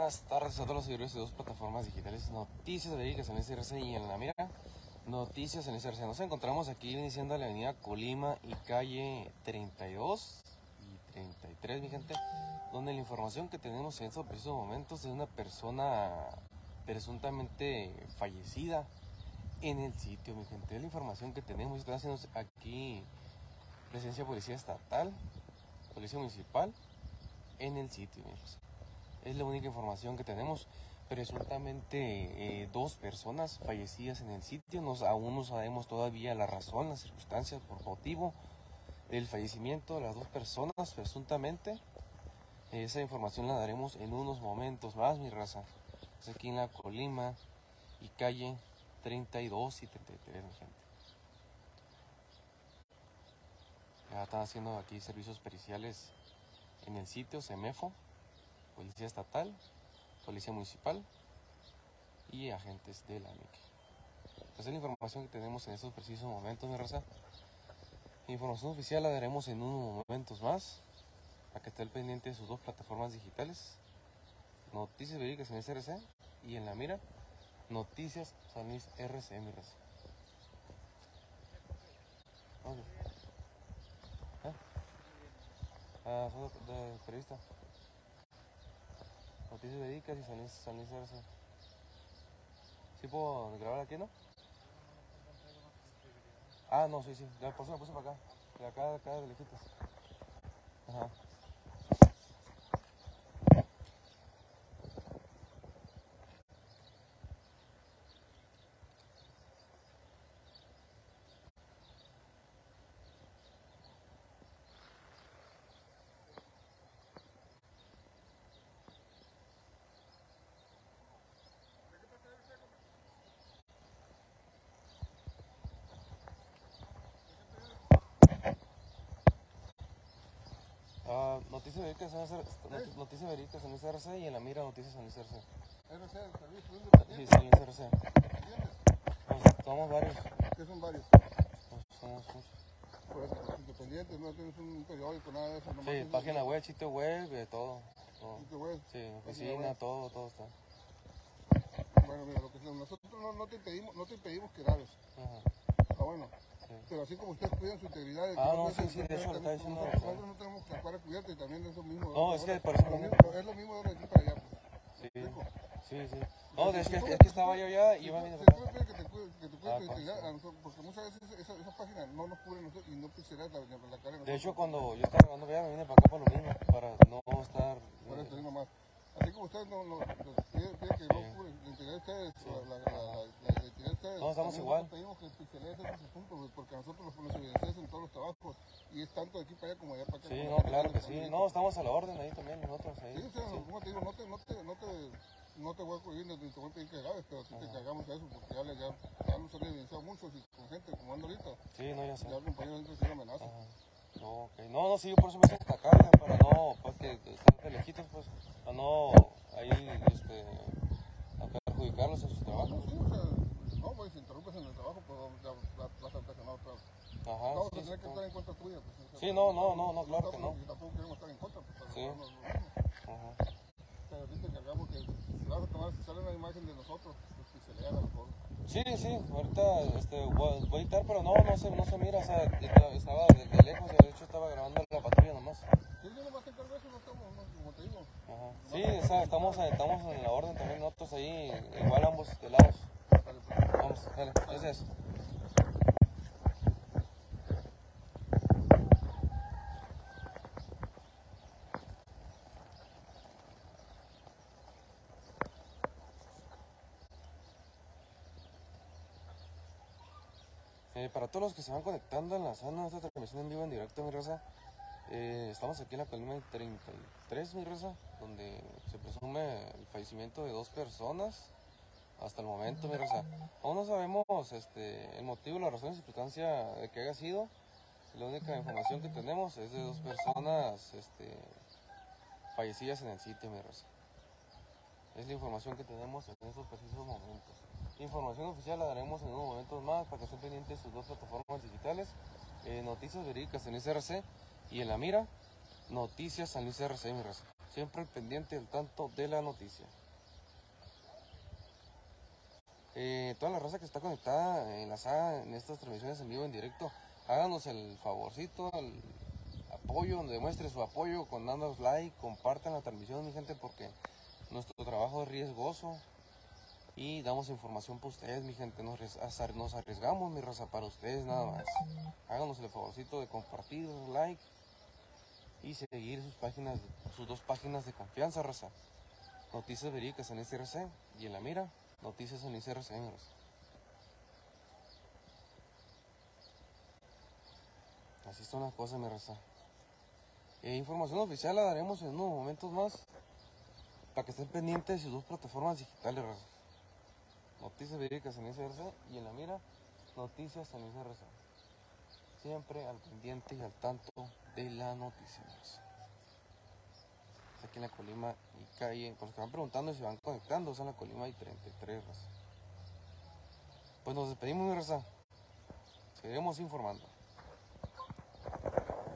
buenas tardes a todos los seguidores de dos plataformas digitales, Noticias Verídicas en SRC y en la mira, Noticias en SRC. Nos encontramos aquí iniciando la avenida Colima y calle 32 y 33, mi gente, donde la información que tenemos en estos precisos momentos es una persona presuntamente fallecida en el sitio, mi gente. Es la información que tenemos. Estoy haciendo aquí presencia policía estatal, policía municipal en el sitio, mi gente. Es la única información que tenemos. Presuntamente eh, dos personas fallecidas en el sitio. Nos, aún no sabemos todavía la razón, las circunstancias por motivo del fallecimiento de las dos personas, presuntamente. Esa información la daremos en unos momentos más, mi raza. Es aquí en la Colima y calle 32 y 33, mi gente. Ya están haciendo aquí servicios periciales en el sitio, CEMEFO. Policía Estatal, Policía Municipal y agentes de la MIC. Esa es la información que tenemos en estos precisos momentos, mi raza. Información oficial la daremos en unos momentos más, para que esté al pendiente de sus dos plataformas digitales. Noticias Verídicas en SRC y en la mira, Noticias San Luis RC, mi raza. ¿Eh? Ah, soy de periodista. Noticias Verídicas y San San Luis RC. ¿Sí puedo grabar aquí, no? Ah, no, sí, sí. Por eso puse para acá. De acá, acá, de lejitos. Ajá. Ah, Noticias Verídicas en noti- Noticias Verídicas en SRC y en la mira Noticias en SRC. RC, Servicio Sí, RC. ¿entiendes? Pues, somos varios. Que son varios. Pues, somos muchos. Los independientes, no tienes un periódico, nada de eso. nomás Sí, página web, sitio web, de todo. todo. sitio web. Sí, oficina, todo, todo está. Bueno, mira, lo que nosotros no, no te impedimos, no te impedimos que grabes. Ajá, Está bueno. Pero así como ustedes cuidan su integridad, de Ah, no, puede sí, ser- sí, de eso lo está también diciendo, Nosotros, no tenemos que actuar a cuidarte y también es lo mismo. No, es que por eso Es lo mismo de aquí para allá. Pues. Sí, sí, sí. No, es que, es que estaba yo allá y iba Si tú para que te tu integridad, a nosotros- porque muchas veces esa, esa página no nos cubre nosotros y no pixelas la, la, la cara. De hecho, cuando yo estaba grabando ya me vine para acá por lo mismo, para no estar... Por eso más. Así como ustedes no, que no Sí. cubren la integridad de ustedes, la, estamos igual. pedimos que pixeleen esos asuntos, güey, porque nosotros los ponemos evidencias en todos los trabajos y es tanto de aquí para allá como allá para acá. Sí, no, claro que sí. No, estamos a la orden ahí también, nosotros ahí. Sí, o sea, Sí. como te digo, no te, no te, no te, no te voy a cohibir ni te voy a pedir que grabes, pero sí te cargamos a eso porque ya, le- ya, ya nos han evidenciado muchos y con gente como ando ahorita, Sí, no, ya sé. ya compañeros han recibido amenazas. No, ok. No, no, sí, yo por eso me hice acá, ya, para no, para que están de lejitos, pues, para no ahí, este, a perjudicarlos en sus No, trabajos. sí, o sea, no, pues si interrumpes en el trabajo, pues ya va- vas a ocasionar otra. Ajá, Vamos a sí, tener sí, que estar en contra tuya. Pues, Sí, no, no, no, no, claro que no. y tampoco queremos estar en contra, pues, Sí. Pero te encargamos que si vas a tomar, sale una imagen de nosotros, pues que se lea a lo mejor. Sí, sí, ahorita este, voy, voy a editar, pero no, no se, no se mira, o sea, esta- estaba de, de lejos, de hecho estaba grabando la patrulla nomás. Sí, yo nomás te encargo eso, no estamos, no, como te digo. Ajá. Sí, o sea, estamos, estamos en la orden también nosotros ahí, igual ambos de lados. Pues. Vamos, dale, gracias. Eh, para todos los que se van conectando en la zona de esta transmisión en vivo en directo, mi raza, eh, estamos aquí en la colina 33, mi raza, donde se presume el fallecimiento de dos personas hasta el momento, mi raza. Aún no sabemos este, el motivo, la razón y circunstancia de que haya sido. La única información que tenemos es de dos personas este, fallecidas en el sitio, mi raza. Es la información que tenemos en estos precisos momentos. Información oficial la daremos en unos momentos más para que estén pendientes de sus dos plataformas digitales. Eh, noticias verídicas en SRC y en la mira, Noticias San Luis RC, mi raza. Siempre pendiente al tanto de la noticia. Eh, toda la raza que está conectada, enlazada en estas transmisiones en vivo, en directo, háganos el favorcito, el apoyo, demuestre su apoyo con dándonos like, compartan la transmisión, mi gente, porque nuestro trabajo es riesgoso y damos información para ustedes, mi gente. Nos, nos arriesgamos, mi raza, para ustedes nada más. Háganos el favorcito de compartir, like y seguir sus páginas, sus dos páginas de confianza, raza. Noticias verídicas en SRC y en la mira, noticias en SRC, mi raza. Así son las cosas, mi raza. Eh, información oficial la daremos en unos momentos más para que estén pendientes de sus dos plataformas digitales, raza. Noticias verídicas en SRC y en la mira, noticias en SRC. Siempre al pendiente y al tanto de la noticia. aquí en la Colima y calle, por los que van preguntando si van conectando, es en la Colima y 33, raza. Pues nos despedimos, mi raza. Seguiremos informando.